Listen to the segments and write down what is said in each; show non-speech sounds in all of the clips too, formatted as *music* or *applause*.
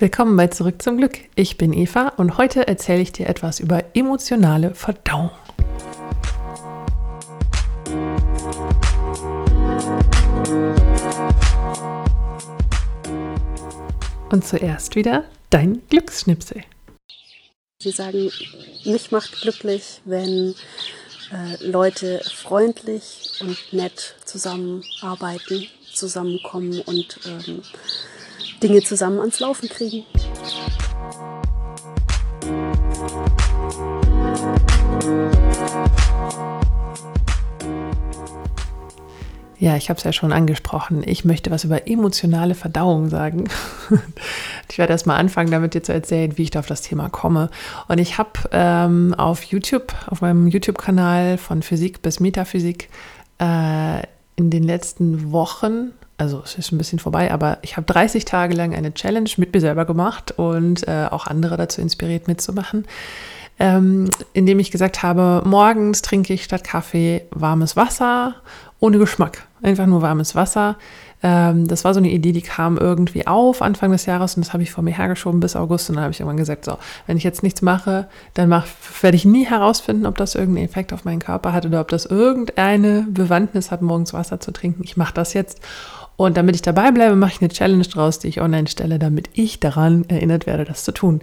Willkommen bei Zurück zum Glück. Ich bin Eva und heute erzähle ich dir etwas über emotionale Verdauung. Und zuerst wieder dein Glücksschnipsel. Sie sagen, mich macht glücklich, wenn äh, Leute freundlich und nett zusammenarbeiten, zusammenkommen und ähm, Dinge zusammen ans Laufen kriegen. Ja, ich habe es ja schon angesprochen. Ich möchte was über emotionale Verdauung sagen. *laughs* ich werde erstmal anfangen, damit dir zu erzählen, wie ich da auf das Thema komme. Und ich habe ähm, auf YouTube, auf meinem YouTube-Kanal von Physik bis Metaphysik, äh, in den letzten Wochen also es ist ein bisschen vorbei, aber ich habe 30 Tage lang eine Challenge mit mir selber gemacht und äh, auch andere dazu inspiriert mitzumachen, ähm, indem ich gesagt habe, morgens trinke ich statt Kaffee warmes Wasser ohne Geschmack, einfach nur warmes Wasser. Ähm, das war so eine Idee, die kam irgendwie auf Anfang des Jahres und das habe ich vor mir hergeschoben bis August und dann habe ich irgendwann gesagt, so, wenn ich jetzt nichts mache, dann mach, werde ich nie herausfinden, ob das irgendeinen Effekt auf meinen Körper hat oder ob das irgendeine Bewandtnis hat, morgens Wasser zu trinken. Ich mache das jetzt und damit ich dabei bleibe, mache ich eine Challenge draus, die ich online stelle, damit ich daran erinnert werde, das zu tun.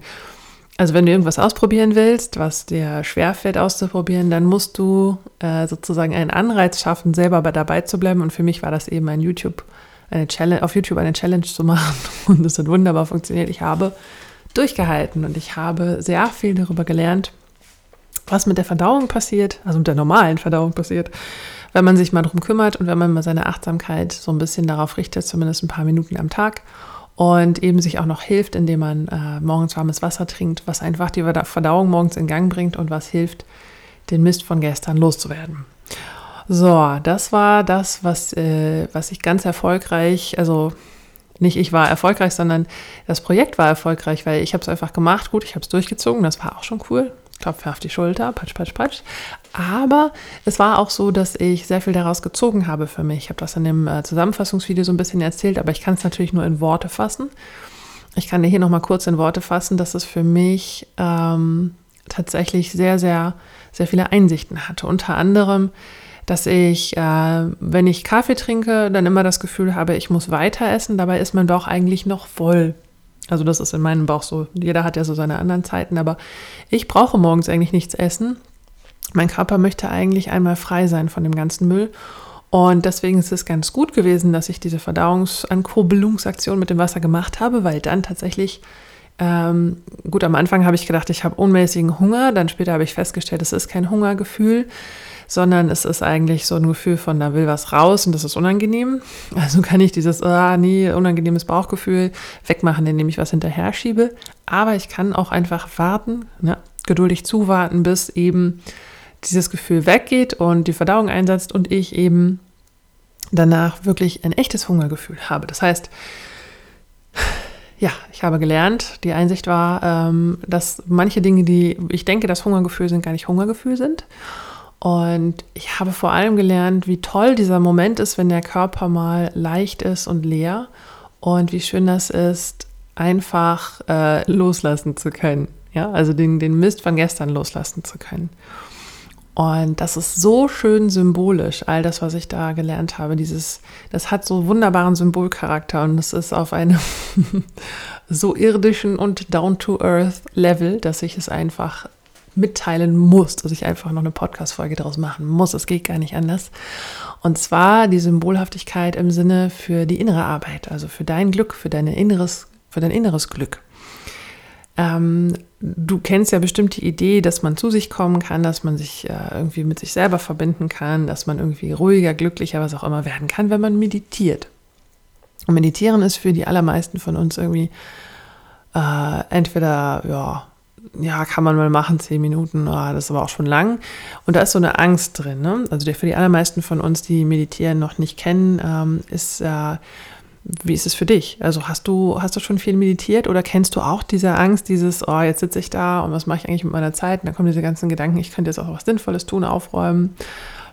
Also wenn du irgendwas ausprobieren willst, was dir schwerfällt auszuprobieren, dann musst du äh, sozusagen einen Anreiz schaffen, selber dabei zu bleiben. Und für mich war das eben ein YouTube, eine Challenge, auf YouTube eine Challenge zu machen. *laughs* Und es hat wunderbar funktioniert. Ich habe durchgehalten und ich habe sehr viel darüber gelernt, was mit der Verdauung passiert, also mit der normalen Verdauung passiert, wenn man sich mal darum kümmert und wenn man mal seine Achtsamkeit so ein bisschen darauf richtet, zumindest ein paar Minuten am Tag und eben sich auch noch hilft, indem man äh, morgens warmes Wasser trinkt, was einfach die Verdauung morgens in Gang bringt und was hilft, den Mist von gestern loszuwerden. So, das war das, was, äh, was ich ganz erfolgreich, also nicht ich war erfolgreich, sondern das Projekt war erfolgreich, weil ich habe es einfach gemacht, gut, ich habe es durchgezogen, das war auch schon cool. Klopfe auf die Schulter, patsch, patsch, patsch. Aber es war auch so, dass ich sehr viel daraus gezogen habe für mich. Ich habe das in dem äh, Zusammenfassungsvideo so ein bisschen erzählt, aber ich kann es natürlich nur in Worte fassen. Ich kann dir hier nochmal kurz in Worte fassen, dass es für mich ähm, tatsächlich sehr, sehr, sehr viele Einsichten hatte. Unter anderem, dass ich, äh, wenn ich Kaffee trinke, dann immer das Gefühl habe, ich muss weiter essen. Dabei ist mein Bauch eigentlich noch voll. Also das ist in meinem Bauch so. Jeder hat ja so seine anderen Zeiten, aber ich brauche morgens eigentlich nichts essen. Mein Körper möchte eigentlich einmal frei sein von dem ganzen Müll. Und deswegen ist es ganz gut gewesen, dass ich diese Verdauungsankurbelungsaktion mit dem Wasser gemacht habe, weil dann tatsächlich, ähm, gut, am Anfang habe ich gedacht, ich habe unmäßigen Hunger. Dann später habe ich festgestellt, es ist kein Hungergefühl, sondern es ist eigentlich so ein Gefühl von, da will was raus und das ist unangenehm. Also kann ich dieses, ah, nee, unangenehmes Bauchgefühl wegmachen, indem ich was hinterher schiebe. Aber ich kann auch einfach warten, ne, geduldig zuwarten, bis eben dieses Gefühl weggeht und die Verdauung einsetzt und ich eben danach wirklich ein echtes Hungergefühl habe. Das heißt, ja, ich habe gelernt, die Einsicht war, ähm, dass manche Dinge, die ich denke, dass Hungergefühl sind, gar nicht Hungergefühl sind. Und ich habe vor allem gelernt, wie toll dieser Moment ist, wenn der Körper mal leicht ist und leer und wie schön das ist, einfach äh, loslassen zu können. Ja, also den, den Mist von gestern loslassen zu können. Und das ist so schön symbolisch, all das, was ich da gelernt habe. Dieses, das hat so wunderbaren Symbolcharakter und es ist auf einem *laughs* so irdischen und down-to-earth Level, dass ich es einfach mitteilen muss, dass ich einfach noch eine Podcast-Folge daraus machen muss. Es geht gar nicht anders. Und zwar die Symbolhaftigkeit im Sinne für die innere Arbeit, also für dein Glück, für, deine inneres, für dein inneres Glück. Ähm, du kennst ja bestimmt die Idee, dass man zu sich kommen kann, dass man sich äh, irgendwie mit sich selber verbinden kann, dass man irgendwie ruhiger, glücklicher, was auch immer werden kann, wenn man meditiert. Und meditieren ist für die allermeisten von uns irgendwie äh, entweder ja ja, kann man mal machen, zehn Minuten, oh, das ist aber auch schon lang. Und da ist so eine Angst drin. Ne? Also für die allermeisten von uns, die Meditieren noch nicht kennen, ähm, ist, äh, wie ist es für dich? Also hast du, hast du schon viel meditiert oder kennst du auch diese Angst, dieses, oh, jetzt sitze ich da und was mache ich eigentlich mit meiner Zeit? Und dann kommen diese ganzen Gedanken, ich könnte jetzt auch was Sinnvolles tun, aufräumen,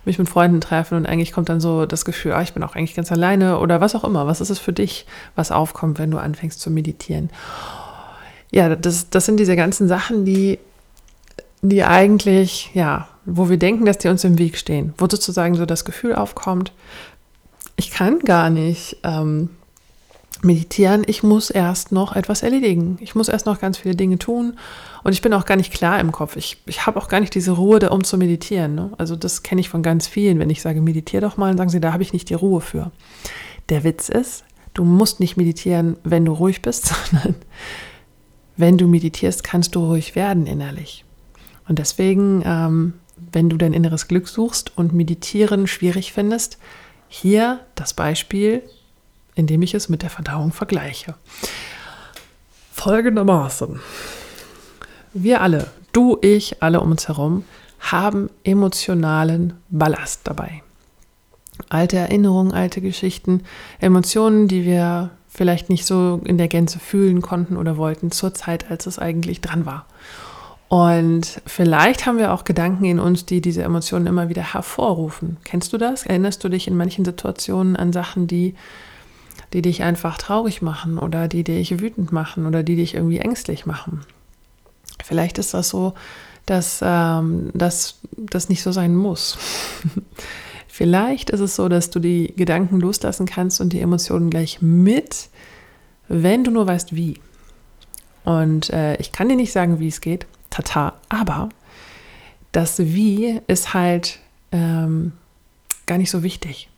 mich mit Freunden treffen und eigentlich kommt dann so das Gefühl, ah, ich bin auch eigentlich ganz alleine oder was auch immer. Was ist es für dich, was aufkommt, wenn du anfängst zu meditieren? Ja, das, das sind diese ganzen Sachen, die, die eigentlich, ja, wo wir denken, dass die uns im Weg stehen, wo sozusagen so das Gefühl aufkommt, ich kann gar nicht ähm, meditieren, ich muss erst noch etwas erledigen. Ich muss erst noch ganz viele Dinge tun und ich bin auch gar nicht klar im Kopf. Ich, ich habe auch gar nicht diese Ruhe, um zu meditieren. Ne? Also das kenne ich von ganz vielen. Wenn ich sage, meditiere doch mal, dann sagen sie, da habe ich nicht die Ruhe für. Der Witz ist, du musst nicht meditieren, wenn du ruhig bist, *laughs* sondern wenn du meditierst, kannst du ruhig werden innerlich. Und deswegen, ähm, wenn du dein inneres Glück suchst und meditieren schwierig findest, hier das Beispiel, indem ich es mit der Verdauung vergleiche. Folgendermaßen. Wir alle, du, ich, alle um uns herum, haben emotionalen Ballast dabei. Alte Erinnerungen, alte Geschichten, Emotionen, die wir vielleicht nicht so in der Gänze fühlen konnten oder wollten zur Zeit, als es eigentlich dran war. Und vielleicht haben wir auch Gedanken in uns, die diese Emotionen immer wieder hervorrufen. Kennst du das? Erinnerst du dich in manchen Situationen an Sachen, die, die dich einfach traurig machen oder die dich wütend machen oder die dich irgendwie ängstlich machen? Vielleicht ist das so, dass ähm, das nicht so sein muss. *laughs* Vielleicht ist es so, dass du die Gedanken loslassen kannst und die Emotionen gleich mit, wenn du nur weißt, wie. Und äh, ich kann dir nicht sagen, wie es geht, tata, aber das Wie ist halt ähm, gar nicht so wichtig.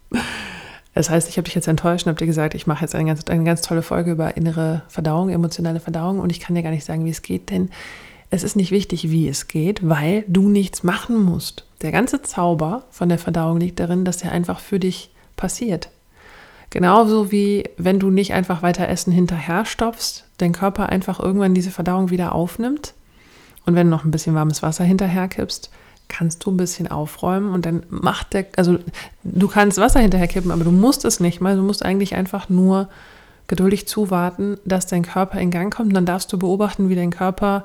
*laughs* das heißt, ich habe dich jetzt enttäuscht und habe dir gesagt, ich mache jetzt eine ganz, eine ganz tolle Folge über innere Verdauung, emotionale Verdauung und ich kann dir gar nicht sagen, wie es geht, denn es ist nicht wichtig, wie es geht, weil du nichts machen musst. Der ganze Zauber von der Verdauung liegt darin, dass er einfach für dich passiert. Genauso wie wenn du nicht einfach weiter Essen hinterher stopfst, dein Körper einfach irgendwann diese Verdauung wieder aufnimmt. Und wenn du noch ein bisschen warmes Wasser hinterher kippst, kannst du ein bisschen aufräumen und dann macht der, also du kannst Wasser hinterher kippen, aber du musst es nicht mal. Du musst eigentlich einfach nur geduldig zuwarten, dass dein Körper in Gang kommt. Und dann darfst du beobachten, wie dein Körper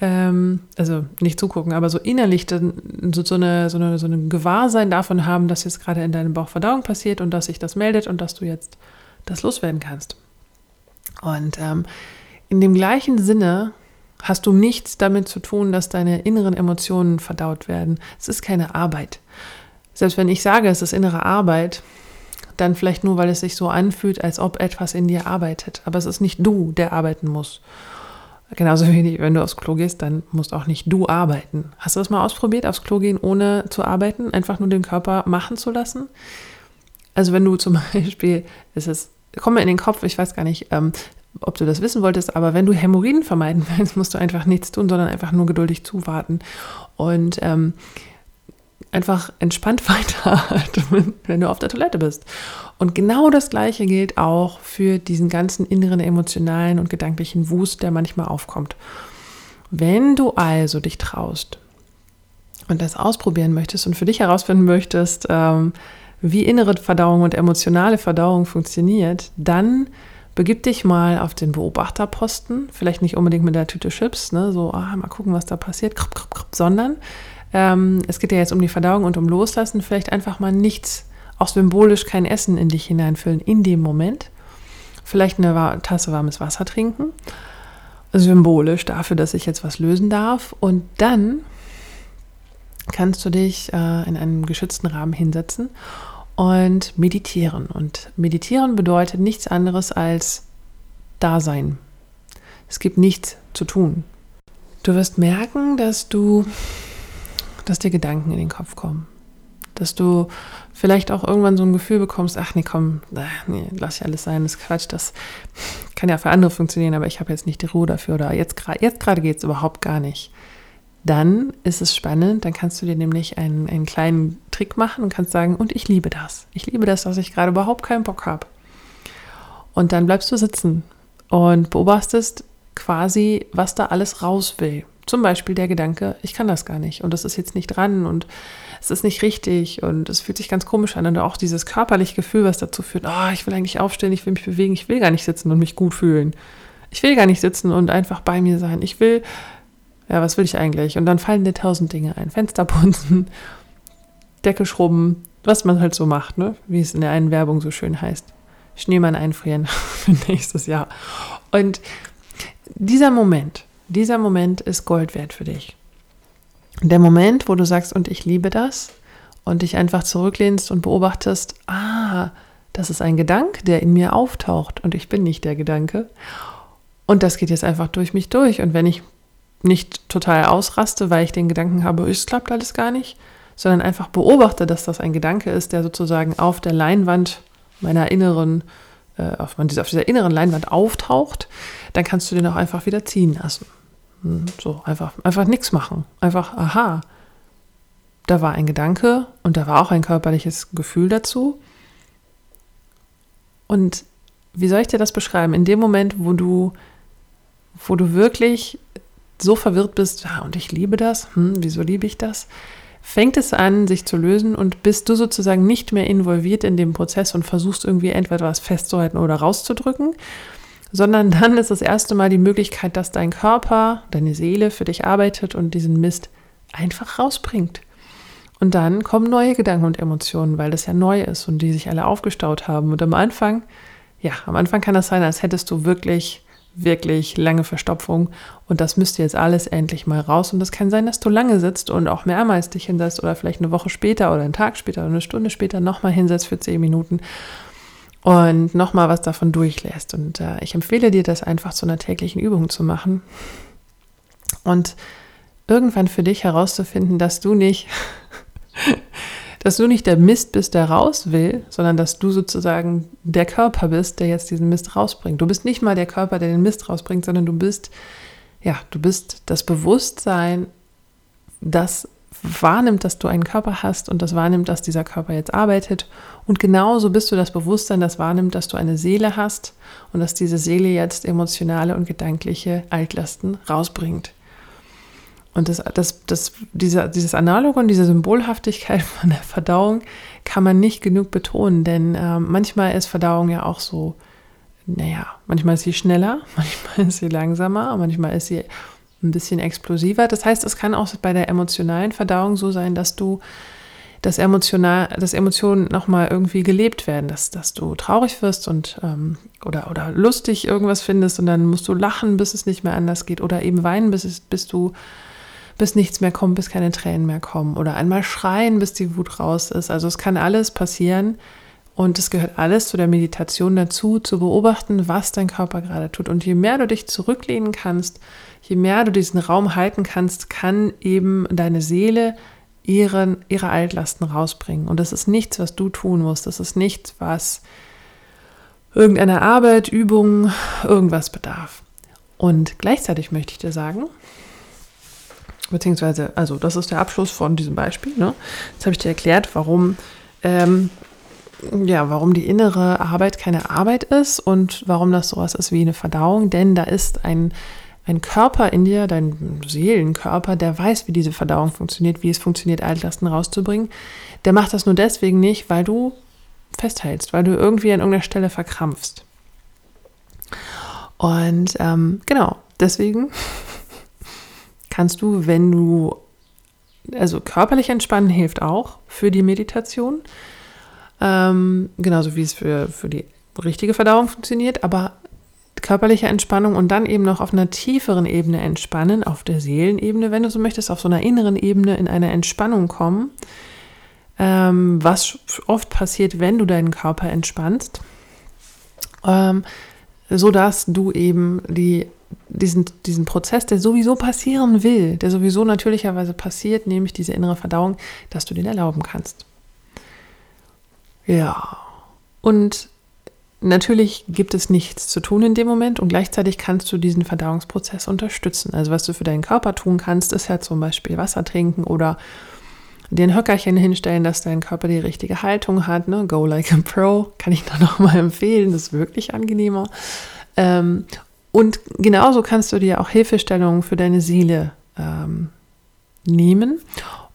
ähm, also nicht zugucken, aber so innerlich dann so, so, eine, so, eine, so ein Gewahrsein davon haben, dass jetzt gerade in deinem Bauch Verdauung passiert und dass sich das meldet und dass du jetzt das loswerden kannst. Und ähm, in dem gleichen Sinne hast du nichts damit zu tun, dass deine inneren Emotionen verdaut werden. Es ist keine Arbeit. Selbst wenn ich sage, es ist innere Arbeit, dann vielleicht nur, weil es sich so anfühlt, als ob etwas in dir arbeitet. Aber es ist nicht du, der arbeiten muss. Genauso wenig, wenn du aufs Klo gehst, dann musst auch nicht du arbeiten. Hast du das mal ausprobiert, aufs Klo gehen, ohne zu arbeiten, einfach nur den Körper machen zu lassen? Also wenn du *laughs* zum Beispiel, es ist, komm mir in den Kopf, ich weiß gar nicht, ähm, ob du das wissen wolltest, aber wenn du Hämorrhoiden vermeiden willst, musst du einfach nichts tun, sondern einfach nur geduldig zuwarten. Und ähm, einfach entspannt *laughs* weiteratmen, wenn du auf der Toilette bist. Und genau das Gleiche gilt auch für diesen ganzen inneren emotionalen und gedanklichen Wust, der manchmal aufkommt. Wenn du also dich traust und das ausprobieren möchtest und für dich herausfinden möchtest, ähm, wie innere Verdauung und emotionale Verdauung funktioniert, dann begib dich mal auf den Beobachterposten, vielleicht nicht unbedingt mit der Tüte Chips, ne, so, ah, mal gucken, was da passiert, sondern ähm, es geht ja jetzt um die Verdauung und um Loslassen, vielleicht einfach mal nichts, auch symbolisch kein Essen in dich hineinfüllen in dem Moment. Vielleicht eine Tasse warmes Wasser trinken, symbolisch dafür, dass ich jetzt was lösen darf. Und dann kannst du dich äh, in einem geschützten Rahmen hinsetzen und meditieren. Und meditieren bedeutet nichts anderes als Dasein. Es gibt nichts zu tun. Du wirst merken, dass du dass dir Gedanken in den Kopf kommen. Dass du vielleicht auch irgendwann so ein Gefühl bekommst, ach nee, komm, nee, lass ja alles sein, das ist Quatsch, das kann ja für andere funktionieren, aber ich habe jetzt nicht die Ruhe dafür oder jetzt, jetzt gerade geht es überhaupt gar nicht. Dann ist es spannend, dann kannst du dir nämlich einen, einen kleinen Trick machen und kannst sagen, und ich liebe das. Ich liebe das, dass ich gerade überhaupt keinen Bock habe. Und dann bleibst du sitzen und beobachtest quasi, was da alles raus will. Zum Beispiel der Gedanke, ich kann das gar nicht und das ist jetzt nicht dran und es ist nicht richtig und es fühlt sich ganz komisch an und auch dieses körperliche Gefühl, was dazu führt, oh, ich will eigentlich aufstehen, ich will mich bewegen, ich will gar nicht sitzen und mich gut fühlen. Ich will gar nicht sitzen und einfach bei mir sein. Ich will, ja, was will ich eigentlich? Und dann fallen dir tausend Dinge ein. Fenster putzen, *laughs* Decke schrubben, was man halt so macht, ne? wie es in der einen Werbung so schön heißt. Schneemann einfrieren *laughs* für nächstes Jahr. Und dieser Moment, dieser Moment ist Gold wert für dich. Der Moment, wo du sagst, und ich liebe das, und dich einfach zurücklehnst und beobachtest, ah, das ist ein Gedanke, der in mir auftaucht und ich bin nicht der Gedanke. Und das geht jetzt einfach durch mich durch. Und wenn ich nicht total ausraste, weil ich den Gedanken habe, es klappt alles gar nicht, sondern einfach beobachte, dass das ein Gedanke ist, der sozusagen auf der Leinwand meiner inneren, äh, auf, dieser, auf dieser inneren Leinwand auftaucht, dann kannst du den auch einfach wieder ziehen lassen. Hm, so, einfach, einfach nichts machen. Einfach, aha, da war ein Gedanke und da war auch ein körperliches Gefühl dazu. Und wie soll ich dir das beschreiben? In dem Moment, wo du, wo du wirklich so verwirrt bist, ja, und ich liebe das, hm, wieso liebe ich das? Fängt es an, sich zu lösen und bist du sozusagen nicht mehr involviert in dem Prozess und versuchst irgendwie entweder was festzuhalten oder rauszudrücken, sondern dann ist das erste Mal die Möglichkeit, dass dein Körper, deine Seele für dich arbeitet und diesen Mist einfach rausbringt. Und dann kommen neue Gedanken und Emotionen, weil das ja neu ist und die sich alle aufgestaut haben. Und am Anfang, ja, am Anfang kann das sein, als hättest du wirklich, wirklich lange Verstopfung und das müsste jetzt alles endlich mal raus. Und das kann sein, dass du lange sitzt und auch mehrmals dich hinsetzt oder vielleicht eine Woche später oder einen Tag später oder eine Stunde später nochmal hinsetzt für zehn Minuten und nochmal was davon durchlässt. Und äh, ich empfehle dir, das einfach zu einer täglichen Übung zu machen. Und irgendwann für dich herauszufinden, dass du nicht dass du nicht der Mist bist, der raus will, sondern dass du sozusagen der Körper bist, der jetzt diesen Mist rausbringt. Du bist nicht mal der Körper, der den Mist rausbringt, sondern du bist, ja, du bist das Bewusstsein, das wahrnimmt, dass du einen Körper hast und das wahrnimmt, dass dieser Körper jetzt arbeitet. Und genauso bist du das Bewusstsein, das wahrnimmt, dass du eine Seele hast und dass diese Seele jetzt emotionale und gedankliche Altlasten rausbringt. Und das, das, das, dieser, dieses Analoge und diese Symbolhaftigkeit *laughs* von der Verdauung kann man nicht genug betonen, denn äh, manchmal ist Verdauung ja auch so, naja, manchmal ist sie schneller, *laughs* manchmal ist sie langsamer, manchmal ist sie ein bisschen explosiver. Das heißt, es kann auch bei der emotionalen Verdauung so sein, dass du das emotional, dass Emotionen nochmal irgendwie gelebt werden, dass, dass du traurig wirst und ähm, oder, oder lustig irgendwas findest und dann musst du lachen, bis es nicht mehr anders geht oder eben weinen, bis, es, bis du bis nichts mehr kommt, bis keine Tränen mehr kommen oder einmal schreien, bis die Wut raus ist. Also es kann alles passieren und es gehört alles zu der Meditation dazu, zu beobachten, was dein Körper gerade tut. Und je mehr du dich zurücklehnen kannst, je mehr du diesen Raum halten kannst, kann eben deine Seele ihren, ihre Altlasten rausbringen. Und das ist nichts, was du tun musst. Das ist nichts, was irgendeiner Arbeit, Übung, irgendwas bedarf. Und gleichzeitig möchte ich dir sagen, beziehungsweise, also das ist der Abschluss von diesem Beispiel. Ne? Jetzt habe ich dir erklärt, warum, ähm, ja, warum die innere Arbeit keine Arbeit ist und warum das sowas ist wie eine Verdauung. Denn da ist ein, ein Körper in dir, dein Seelenkörper, der weiß, wie diese Verdauung funktioniert, wie es funktioniert, Altlasten rauszubringen. Der macht das nur deswegen nicht, weil du festhältst, weil du irgendwie an irgendeiner Stelle verkrampfst. Und ähm, genau, deswegen kannst du, wenn du, also körperlich entspannen hilft auch für die Meditation, ähm, genauso wie es für, für die richtige Verdauung funktioniert, aber körperliche Entspannung und dann eben noch auf einer tieferen Ebene entspannen, auf der Seelenebene, wenn du so möchtest, auf so einer inneren Ebene in eine Entspannung kommen, ähm, was oft passiert, wenn du deinen Körper entspannst, ähm, so dass du eben die diesen, diesen Prozess, der sowieso passieren will, der sowieso natürlicherweise passiert, nämlich diese innere Verdauung, dass du den erlauben kannst. Ja, und natürlich gibt es nichts zu tun in dem Moment und gleichzeitig kannst du diesen Verdauungsprozess unterstützen. Also was du für deinen Körper tun kannst, ist ja zum Beispiel Wasser trinken oder dir ein Höckerchen hinstellen, dass dein Körper die richtige Haltung hat. Ne? Go like a pro, kann ich da nochmal empfehlen, das ist wirklich angenehmer. Ähm, und genauso kannst du dir auch Hilfestellungen für deine Seele ähm, nehmen.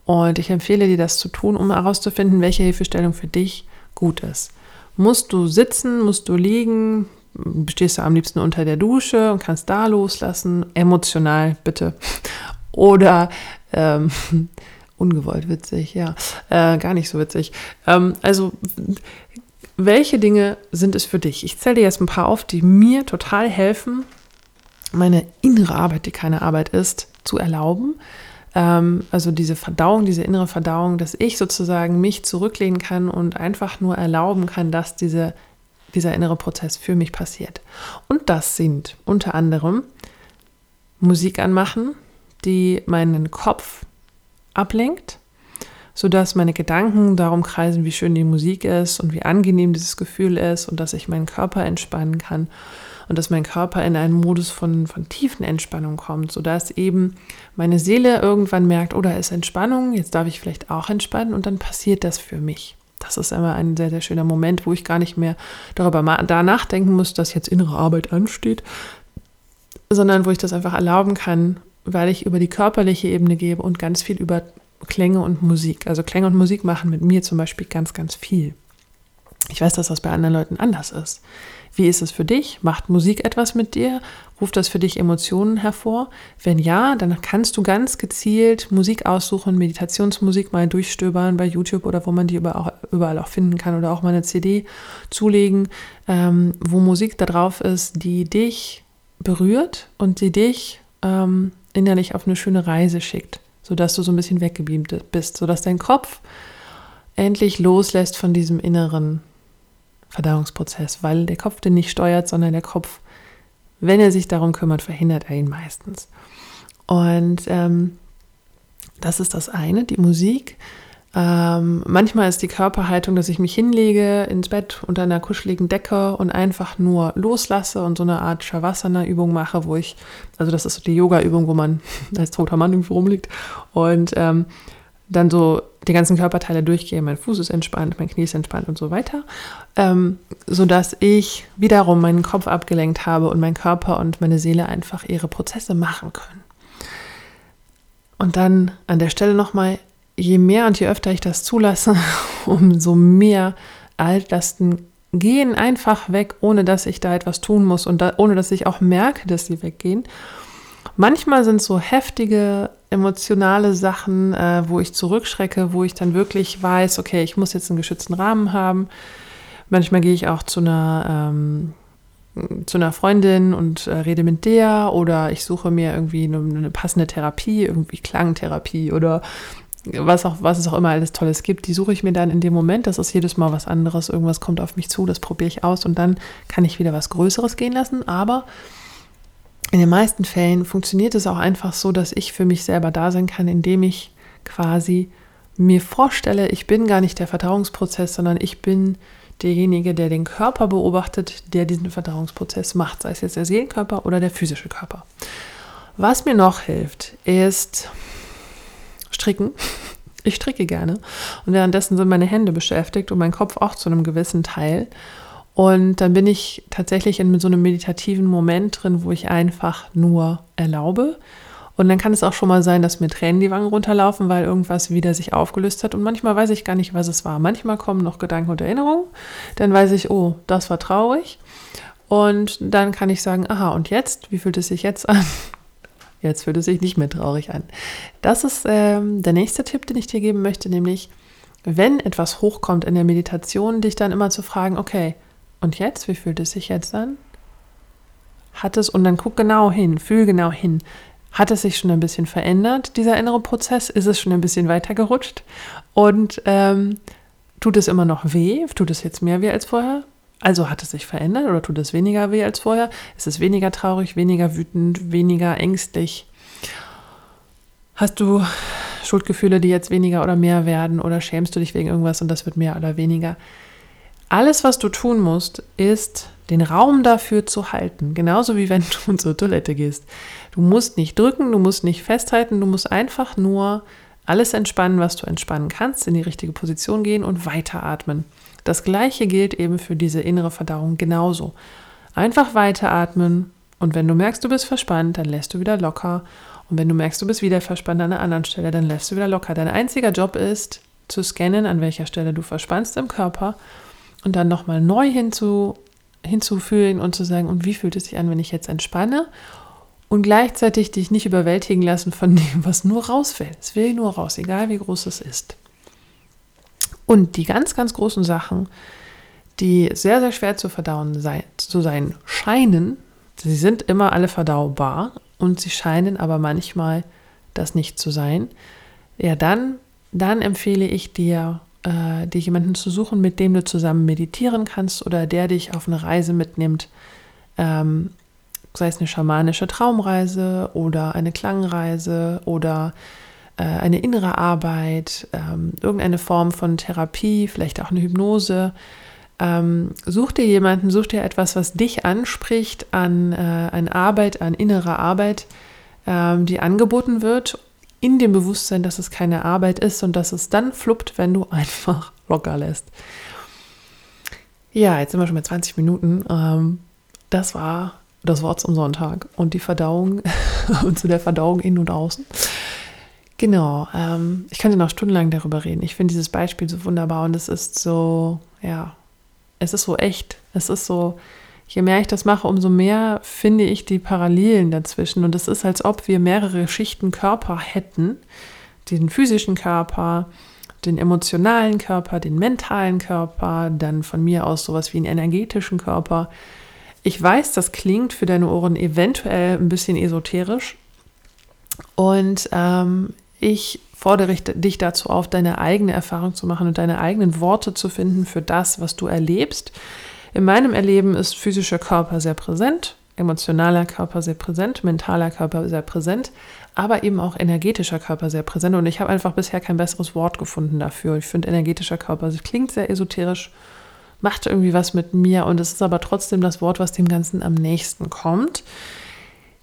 Und ich empfehle dir das zu tun, um herauszufinden, welche Hilfestellung für dich gut ist. Musst du sitzen, musst du liegen, stehst du am liebsten unter der Dusche und kannst da loslassen, emotional bitte. *laughs* Oder ähm, *laughs* ungewollt witzig, ja, äh, gar nicht so witzig. Ähm, also welche Dinge sind es für dich? Ich zähle dir jetzt ein paar auf, die mir total helfen, meine innere Arbeit, die keine Arbeit ist, zu erlauben. Ähm, also diese Verdauung, diese innere Verdauung, dass ich sozusagen mich zurücklehnen kann und einfach nur erlauben kann, dass diese, dieser innere Prozess für mich passiert. Und das sind unter anderem Musik anmachen, die meinen Kopf ablenkt, sodass meine Gedanken darum kreisen, wie schön die Musik ist und wie angenehm dieses Gefühl ist und dass ich meinen Körper entspannen kann und dass mein Körper in einen Modus von, von tiefen Entspannung kommt, sodass eben meine Seele irgendwann merkt, oh, da ist Entspannung, jetzt darf ich vielleicht auch entspannen und dann passiert das für mich. Das ist immer ein sehr, sehr schöner Moment, wo ich gar nicht mehr darüber da nachdenken muss, dass jetzt innere Arbeit ansteht, sondern wo ich das einfach erlauben kann, weil ich über die körperliche Ebene gebe und ganz viel über Klänge und Musik. Also Klänge und Musik machen mit mir zum Beispiel ganz, ganz viel. Ich weiß, dass das bei anderen Leuten anders ist. Wie ist es für dich? Macht Musik etwas mit dir? Ruft das für dich Emotionen hervor? Wenn ja, dann kannst du ganz gezielt Musik aussuchen, Meditationsmusik mal durchstöbern bei YouTube oder wo man die überall auch finden kann oder auch mal eine CD zulegen, ähm, wo Musik da drauf ist, die dich berührt und die dich ähm, innerlich auf eine schöne Reise schickt, sodass du so ein bisschen weggebeamt bist, sodass dein Kopf endlich loslässt von diesem inneren Verdauungsprozess, weil der Kopf den nicht steuert, sondern der Kopf, wenn er sich darum kümmert, verhindert er ihn meistens. Und ähm, das ist das eine, die Musik. Ähm, manchmal ist die Körperhaltung, dass ich mich hinlege ins Bett unter einer kuscheligen Decke und einfach nur loslasse und so eine Art Shavasana-Übung mache, wo ich, also das ist so die Yoga-Übung, wo man *laughs* als toter Mann irgendwo rumliegt und ähm, dann so die ganzen Körperteile durchgehe. Mein Fuß ist entspannt, mein Knie ist entspannt und so weiter, ähm, sodass ich wiederum meinen Kopf abgelenkt habe und mein Körper und meine Seele einfach ihre Prozesse machen können. Und dann an der Stelle nochmal, je mehr und je öfter ich das zulasse, *laughs* umso mehr Altlasten gehen einfach weg, ohne dass ich da etwas tun muss und da, ohne dass ich auch merke, dass sie weggehen. Manchmal sind so heftige emotionale Sachen, äh, wo ich zurückschrecke, wo ich dann wirklich weiß, okay, ich muss jetzt einen geschützten Rahmen haben. Manchmal gehe ich auch zu einer, ähm, zu einer Freundin und äh, rede mit der oder ich suche mir irgendwie eine, eine, passende Therapie, irgendwie Klangtherapie oder was auch, was es auch immer alles Tolles gibt, die suche ich mir dann in dem Moment. Das ist jedes Mal was anderes. Irgendwas kommt auf mich zu, das probiere ich aus und dann kann ich wieder was Größeres gehen lassen. Aber in den meisten Fällen funktioniert es auch einfach so, dass ich für mich selber da sein kann, indem ich quasi mir vorstelle, ich bin gar nicht der Verdauungsprozess, sondern ich bin derjenige, der den Körper beobachtet, der diesen Verdauungsprozess macht, sei es jetzt der Seelenkörper oder der physische Körper. Was mir noch hilft, ist stricken. Ich stricke gerne und währenddessen sind meine Hände beschäftigt und mein Kopf auch zu einem gewissen Teil. Und dann bin ich tatsächlich in so einem meditativen Moment drin, wo ich einfach nur erlaube. Und dann kann es auch schon mal sein, dass mir Tränen die Wangen runterlaufen, weil irgendwas wieder sich aufgelöst hat. Und manchmal weiß ich gar nicht, was es war. Manchmal kommen noch Gedanken und Erinnerungen. Dann weiß ich, oh, das war traurig. Und dann kann ich sagen, aha, und jetzt? Wie fühlt es sich jetzt an? Jetzt fühlt es sich nicht mehr traurig an. Das ist ähm, der nächste Tipp, den ich dir geben möchte, nämlich, wenn etwas hochkommt in der Meditation, dich dann immer zu fragen, okay, und jetzt, wie fühlt es sich jetzt an? Hat es, und dann guck genau hin, fühl genau hin. Hat es sich schon ein bisschen verändert, dieser innere Prozess? Ist es schon ein bisschen weiter gerutscht? Und ähm, tut es immer noch weh? Tut es jetzt mehr weh als vorher? Also hat es sich verändert oder tut es weniger weh als vorher? Ist es weniger traurig, weniger wütend, weniger ängstlich? Hast du Schuldgefühle, die jetzt weniger oder mehr werden oder schämst du dich wegen irgendwas und das wird mehr oder weniger? Alles, was du tun musst, ist den Raum dafür zu halten. Genauso wie wenn du *laughs* zur Toilette gehst. Du musst nicht drücken, du musst nicht festhalten, du musst einfach nur alles entspannen, was du entspannen kannst, in die richtige Position gehen und weiteratmen. Das gleiche gilt eben für diese innere Verdauung genauso. Einfach weiteratmen und wenn du merkst, du bist verspannt, dann lässt du wieder locker. Und wenn du merkst, du bist wieder verspannt an einer anderen Stelle, dann lässt du wieder locker. Dein einziger Job ist, zu scannen, an welcher Stelle du verspannst im Körper und dann nochmal neu hinzu, hinzufühlen und zu sagen, und wie fühlt es sich an, wenn ich jetzt entspanne? Und gleichzeitig dich nicht überwältigen lassen von dem, was nur rausfällt. Es will nur raus, egal wie groß es ist. Und die ganz, ganz großen Sachen, die sehr, sehr schwer zu verdauen sein, zu sein scheinen, sie sind immer alle verdaubar und sie scheinen aber manchmal das nicht zu sein, ja, dann, dann empfehle ich dir, äh, dir jemanden zu suchen, mit dem du zusammen meditieren kannst oder der dich auf eine Reise mitnimmt, ähm, sei es eine schamanische Traumreise oder eine Klangreise oder eine innere Arbeit, ähm, irgendeine Form von Therapie, vielleicht auch eine Hypnose. Ähm, such dir jemanden, such dir etwas, was dich anspricht an, äh, an Arbeit, an innerer Arbeit, ähm, die angeboten wird, in dem Bewusstsein, dass es keine Arbeit ist und dass es dann fluppt, wenn du *laughs* einfach locker lässt. Ja, jetzt sind wir schon bei 20 Minuten. Das war das Wort zum Sonntag und die Verdauung *laughs* und zu der Verdauung innen und außen. Genau, ähm, ich könnte noch stundenlang darüber reden. Ich finde dieses Beispiel so wunderbar und es ist so, ja, es ist so echt. Es ist so, je mehr ich das mache, umso mehr finde ich die Parallelen dazwischen. Und es ist, als ob wir mehrere Schichten Körper hätten. Den physischen Körper, den emotionalen Körper, den mentalen Körper, dann von mir aus sowas wie einen energetischen Körper. Ich weiß, das klingt für deine Ohren eventuell ein bisschen esoterisch. Und ähm, ich fordere dich dazu auf, deine eigene Erfahrung zu machen und deine eigenen Worte zu finden für das, was du erlebst. In meinem Erleben ist physischer Körper sehr präsent, emotionaler Körper sehr präsent, mentaler Körper sehr präsent, aber eben auch energetischer Körper sehr präsent. Und ich habe einfach bisher kein besseres Wort gefunden dafür. Ich finde energetischer Körper, das klingt sehr esoterisch, macht irgendwie was mit mir und es ist aber trotzdem das Wort, was dem Ganzen am nächsten kommt.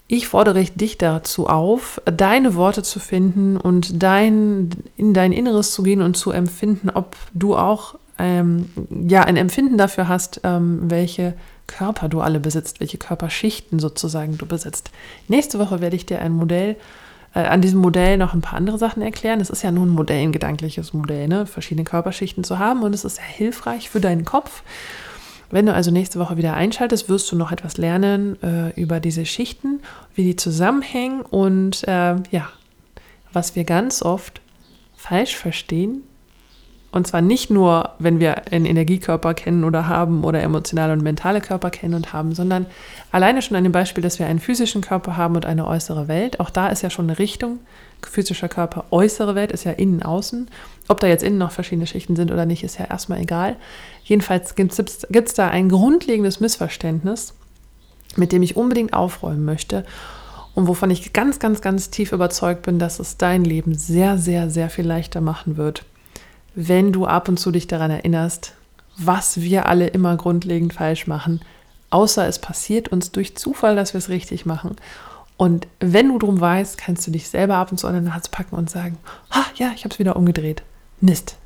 Ich fordere dich dazu auf, deine Worte zu finden und dein, in dein Inneres zu gehen und zu empfinden, ob du auch ähm, ja, ein Empfinden dafür hast, ähm, welche Körper du alle besitzt, welche Körperschichten sozusagen du besitzt. Nächste Woche werde ich dir ein Modell, äh, an diesem Modell noch ein paar andere Sachen erklären. Es ist ja nur ein Modell, ein gedankliches Modell, ne? verschiedene Körperschichten zu haben und es ist sehr hilfreich für deinen Kopf. Wenn du also nächste Woche wieder einschaltest, wirst du noch etwas lernen äh, über diese Schichten, wie die zusammenhängen und äh, ja, was wir ganz oft falsch verstehen. Und zwar nicht nur, wenn wir einen Energiekörper kennen oder haben oder emotionale und mentale Körper kennen und haben, sondern alleine schon an dem Beispiel, dass wir einen physischen Körper haben und eine äußere Welt. Auch da ist ja schon eine Richtung. Physischer Körper, äußere Welt ist ja innen, außen. Ob da jetzt innen noch verschiedene Schichten sind oder nicht, ist ja erstmal egal. Jedenfalls gibt es da ein grundlegendes Missverständnis, mit dem ich unbedingt aufräumen möchte und wovon ich ganz, ganz, ganz tief überzeugt bin, dass es dein Leben sehr, sehr, sehr viel leichter machen wird, wenn du ab und zu dich daran erinnerst, was wir alle immer grundlegend falsch machen, außer es passiert uns durch Zufall, dass wir es richtig machen. Und wenn du drum weißt, kannst du dich selber ab und zu an den Nase packen und sagen, ha, ja, ich habe es wieder umgedreht. Mist.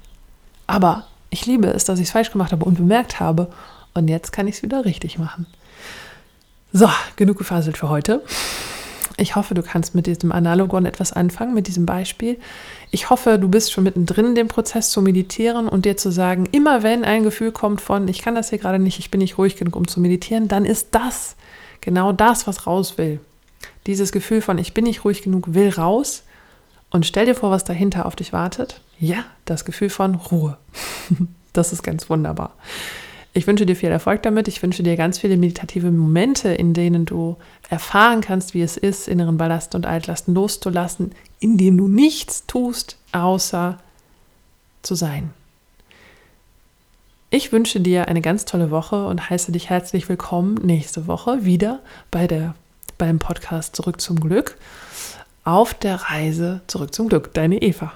Aber ich liebe es, dass ich es falsch gemacht habe und bemerkt habe. Und jetzt kann ich es wieder richtig machen. So, genug gefaselt für heute. Ich hoffe, du kannst mit diesem Analogon etwas anfangen, mit diesem Beispiel. Ich hoffe, du bist schon mittendrin in dem Prozess zu meditieren und dir zu sagen, immer wenn ein Gefühl kommt von, ich kann das hier gerade nicht, ich bin nicht ruhig genug, um zu meditieren, dann ist das genau das, was raus will. Dieses Gefühl von, ich bin nicht ruhig genug, will raus. Und stell dir vor, was dahinter auf dich wartet. Ja, das Gefühl von Ruhe. *laughs* das ist ganz wunderbar. Ich wünsche dir viel Erfolg damit. Ich wünsche dir ganz viele meditative Momente, in denen du erfahren kannst, wie es ist, inneren Ballast und Altlasten loszulassen, indem du nichts tust, außer zu sein. Ich wünsche dir eine ganz tolle Woche und heiße dich herzlich willkommen nächste Woche wieder bei der, beim Podcast Zurück zum Glück auf der Reise zurück zum Glück. Deine Eva.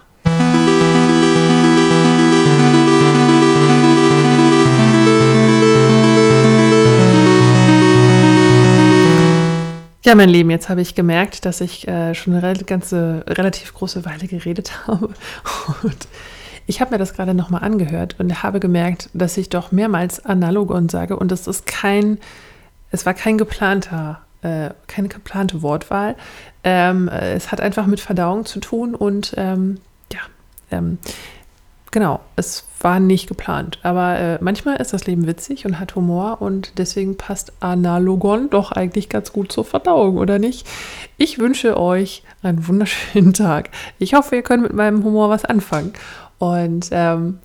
Ja, mein Lieben, jetzt habe ich gemerkt, dass ich äh, schon eine ganze, relativ große Weile geredet *laughs* habe. Und ich habe mir das gerade nochmal angehört und habe gemerkt, dass ich doch mehrmals Analogon sage. Und das ist kein, es war kein geplanter, äh, keine geplante Wortwahl. Ähm, es hat einfach mit Verdauung zu tun und ähm, ja, ähm, Genau, es war nicht geplant. Aber äh, manchmal ist das Leben witzig und hat Humor und deswegen passt Analogon doch eigentlich ganz gut zur Verdauung, oder nicht? Ich wünsche euch einen wunderschönen *laughs* Tag. Ich hoffe, ihr könnt mit meinem Humor was anfangen. Und ähm,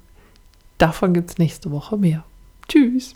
davon gibt es nächste Woche mehr. Tschüss.